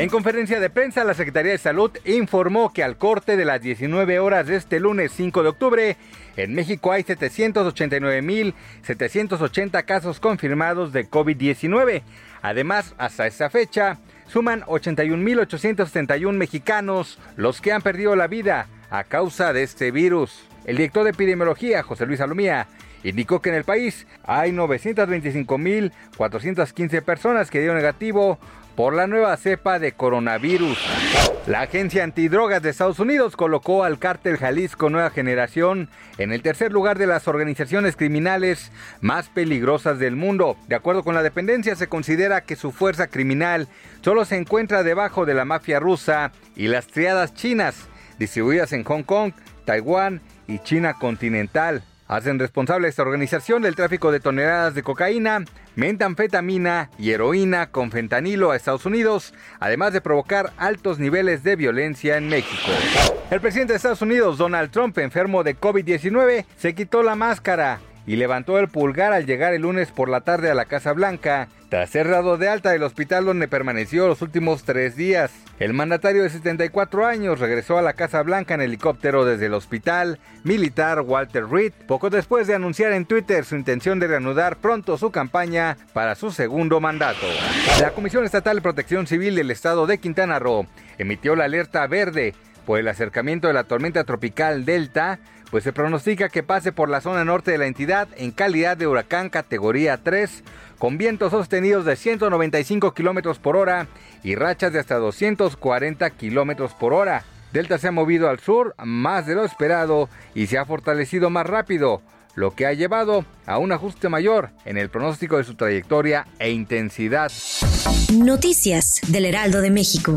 En conferencia de prensa, la Secretaría de Salud informó que al corte de las 19 horas de este lunes 5 de octubre, en México hay 789.780 casos confirmados de COVID-19. Además, hasta esa fecha, suman 81.871 mexicanos los que han perdido la vida a causa de este virus. El director de epidemiología, José Luis Alomía, indicó que en el país hay 925.415 personas que dieron negativo por la nueva cepa de coronavirus. La agencia antidrogas de Estados Unidos colocó al cártel Jalisco Nueva Generación en el tercer lugar de las organizaciones criminales más peligrosas del mundo. De acuerdo con la dependencia, se considera que su fuerza criminal solo se encuentra debajo de la mafia rusa y las triadas chinas, distribuidas en Hong Kong, Taiwán y China continental. Hacen responsable esta organización del tráfico de toneladas de cocaína, metanfetamina y heroína con fentanilo a Estados Unidos, además de provocar altos niveles de violencia en México. El presidente de Estados Unidos, Donald Trump, enfermo de COVID-19, se quitó la máscara y levantó el pulgar al llegar el lunes por la tarde a la Casa Blanca, tras ser dado de alta del hospital donde permaneció los últimos tres días. El mandatario de 74 años regresó a la Casa Blanca en helicóptero desde el hospital militar Walter Reed, poco después de anunciar en Twitter su intención de reanudar pronto su campaña para su segundo mandato. La Comisión Estatal de Protección Civil del Estado de Quintana Roo emitió la alerta verde por el acercamiento de la tormenta tropical Delta pues se pronostica que pase por la zona norte de la entidad en calidad de huracán categoría 3, con vientos sostenidos de 195 kilómetros por hora y rachas de hasta 240 kilómetros por hora. Delta se ha movido al sur más de lo esperado y se ha fortalecido más rápido, lo que ha llevado a un ajuste mayor en el pronóstico de su trayectoria e intensidad. Noticias del Heraldo de México.